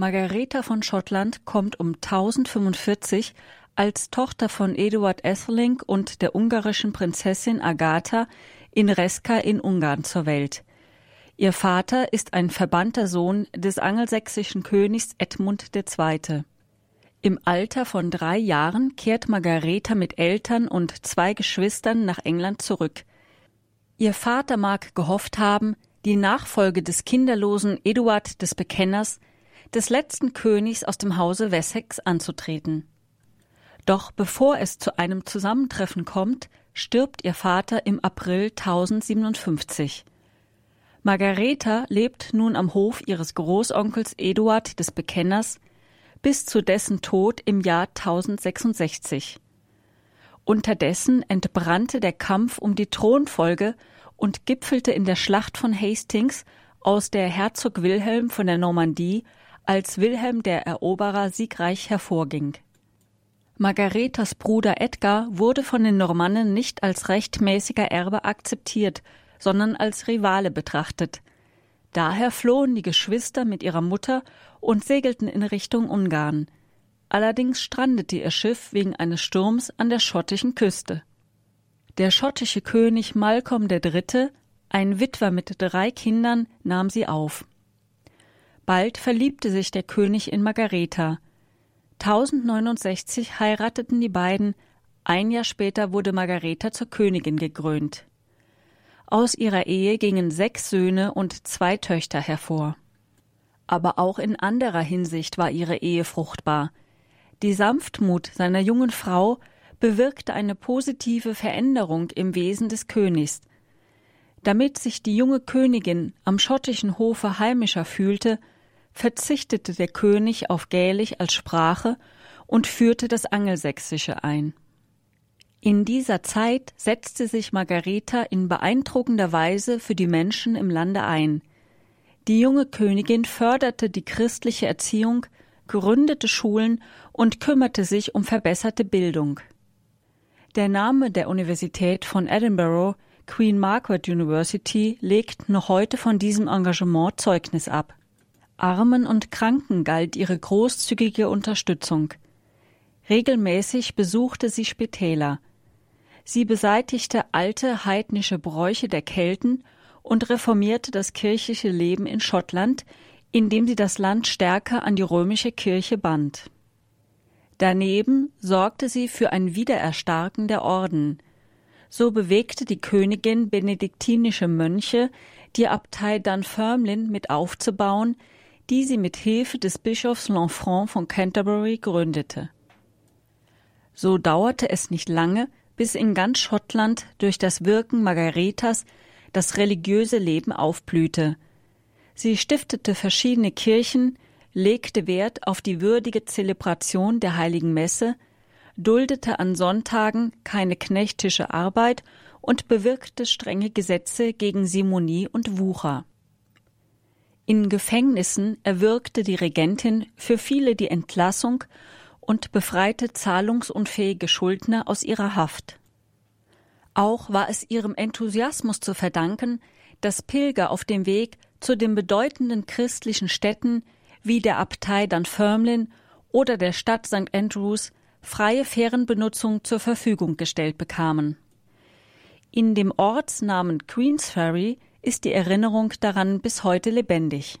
Margareta von Schottland kommt um 1045 als Tochter von Eduard Atheling und der ungarischen Prinzessin Agatha in Reska in Ungarn zur Welt. Ihr Vater ist ein verbannter Sohn des angelsächsischen Königs Edmund II. Im Alter von drei Jahren kehrt Margareta mit Eltern und zwei Geschwistern nach England zurück. Ihr Vater mag gehofft haben, die Nachfolge des kinderlosen Eduard des Bekenners des letzten Königs aus dem Hause Wessex anzutreten. Doch bevor es zu einem Zusammentreffen kommt, stirbt ihr Vater im April 1057. Margareta lebt nun am Hof ihres Großonkels Eduard des Bekenners bis zu dessen Tod im Jahr 1066. Unterdessen entbrannte der Kampf um die Thronfolge und gipfelte in der Schlacht von Hastings, aus der Herzog Wilhelm von der Normandie als Wilhelm der Eroberer siegreich hervorging. Margaretas Bruder Edgar wurde von den Normannen nicht als rechtmäßiger Erbe akzeptiert, sondern als Rivale betrachtet. Daher flohen die Geschwister mit ihrer Mutter und segelten in Richtung Ungarn. Allerdings strandete ihr Schiff wegen eines Sturms an der schottischen Küste. Der schottische König Malcolm III., ein Witwer mit drei Kindern, nahm sie auf. Bald verliebte sich der König in Margareta. 1069 heirateten die beiden, ein Jahr später wurde Margareta zur Königin gekrönt. Aus ihrer Ehe gingen sechs Söhne und zwei Töchter hervor. Aber auch in anderer Hinsicht war ihre Ehe fruchtbar. Die Sanftmut seiner jungen Frau bewirkte eine positive Veränderung im Wesen des Königs. Damit sich die junge Königin am schottischen Hofe heimischer fühlte, verzichtete der König auf Gälisch als Sprache und führte das Angelsächsische ein. In dieser Zeit setzte sich Margareta in beeindruckender Weise für die Menschen im Lande ein. Die junge Königin förderte die christliche Erziehung, gründete Schulen und kümmerte sich um verbesserte Bildung. Der Name der Universität von Edinburgh, Queen Margaret University, legt noch heute von diesem Engagement Zeugnis ab. Armen und Kranken galt ihre großzügige Unterstützung. Regelmäßig besuchte sie Spitäler. Sie beseitigte alte heidnische Bräuche der Kelten und reformierte das kirchliche Leben in Schottland, indem sie das Land stärker an die römische Kirche band. Daneben sorgte sie für ein Wiedererstarken der Orden. So bewegte die Königin benediktinische Mönche, die Abtei Dunfermline mit aufzubauen, die sie mit Hilfe des Bischofs Lanfranc von Canterbury gründete. So dauerte es nicht lange, bis in ganz Schottland durch das Wirken Margaretas das religiöse Leben aufblühte. Sie stiftete verschiedene Kirchen, legte Wert auf die würdige Zelebration der heiligen Messe, duldete an Sonntagen keine knechtische Arbeit und bewirkte strenge Gesetze gegen Simonie und Wucher. In Gefängnissen erwirkte die Regentin für viele die Entlassung und befreite zahlungsunfähige Schuldner aus ihrer Haft. Auch war es ihrem Enthusiasmus zu verdanken, dass Pilger auf dem Weg zu den bedeutenden christlichen Städten wie der Abtei Dunfermline oder der Stadt St. Andrews freie Fährenbenutzung zur Verfügung gestellt bekamen. In dem Ortsnamen Queensferry ist die Erinnerung daran bis heute lebendig.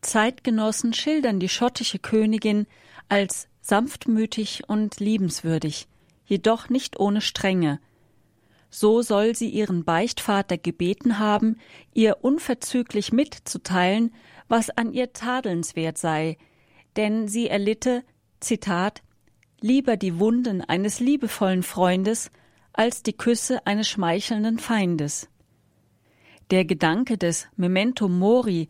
Zeitgenossen schildern die schottische Königin als sanftmütig und liebenswürdig, jedoch nicht ohne Strenge. So soll sie ihren Beichtvater gebeten haben, ihr unverzüglich mitzuteilen, was an ihr tadelnswert sei, denn sie erlitte, Zitat, lieber die Wunden eines liebevollen Freundes als die Küsse eines schmeichelnden Feindes. Der Gedanke des Memento Mori,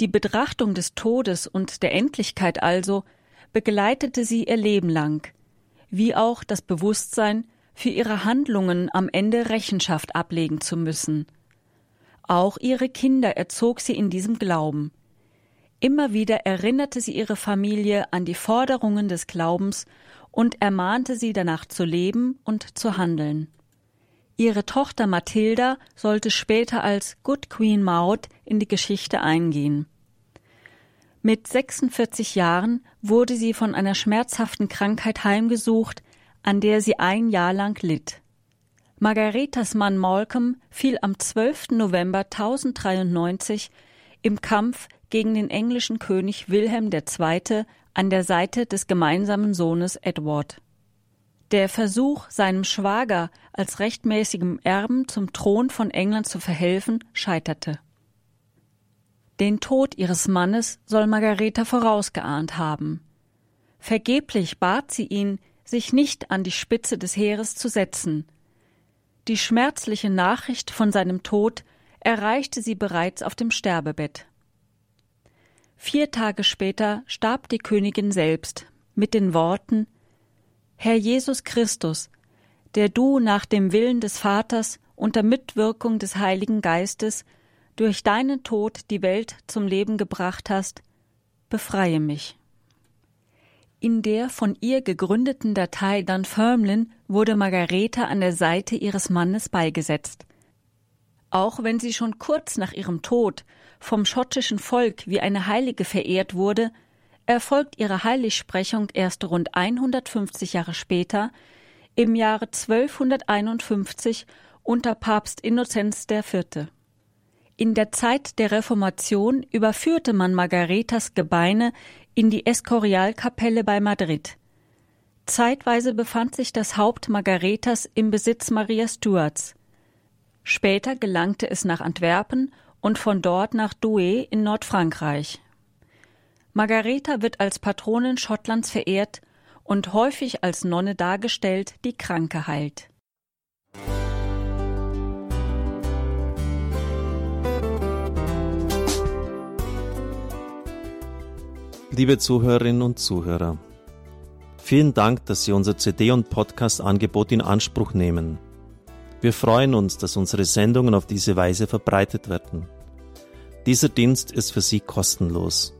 die Betrachtung des Todes und der Endlichkeit also, begleitete sie ihr Leben lang, wie auch das Bewusstsein, für ihre Handlungen am Ende Rechenschaft ablegen zu müssen. Auch ihre Kinder erzog sie in diesem Glauben. Immer wieder erinnerte sie ihre Familie an die Forderungen des Glaubens und ermahnte sie danach zu leben und zu handeln. Ihre Tochter Mathilda sollte später als Good Queen Maud in die Geschichte eingehen. Mit 46 Jahren wurde sie von einer schmerzhaften Krankheit heimgesucht, an der sie ein Jahr lang litt. Margaretas Mann Malcolm fiel am 12. November 1093 im Kampf gegen den englischen König Wilhelm II. an der Seite des gemeinsamen Sohnes Edward. Der Versuch, seinem Schwager als rechtmäßigem Erben zum Thron von England zu verhelfen, scheiterte. Den Tod ihres Mannes soll Margareta vorausgeahnt haben. Vergeblich bat sie ihn, sich nicht an die Spitze des Heeres zu setzen. Die schmerzliche Nachricht von seinem Tod erreichte sie bereits auf dem Sterbebett. Vier Tage später starb die Königin selbst mit den Worten Herr Jesus Christus, der du nach dem Willen des Vaters unter Mitwirkung des Heiligen Geistes durch deinen Tod die Welt zum Leben gebracht hast, befreie mich. In der von ihr gegründeten Datei Dunfermline wurde Margareta an der Seite ihres Mannes beigesetzt. Auch wenn sie schon kurz nach ihrem Tod vom schottischen Volk wie eine Heilige verehrt wurde, erfolgt ihre Heiligsprechung erst rund 150 Jahre später, im Jahre 1251 unter Papst Innozenz IV. In der Zeit der Reformation überführte man Margaretas Gebeine in die Escorialkapelle bei Madrid. Zeitweise befand sich das Haupt Margaretas im Besitz Maria Stuarts. Später gelangte es nach Antwerpen und von dort nach Douai in Nordfrankreich. Margareta wird als Patronin Schottlands verehrt und häufig als Nonne dargestellt, die Kranke heilt. Liebe Zuhörerinnen und Zuhörer, vielen Dank, dass Sie unser CD- und Podcast-Angebot in Anspruch nehmen. Wir freuen uns, dass unsere Sendungen auf diese Weise verbreitet werden. Dieser Dienst ist für Sie kostenlos.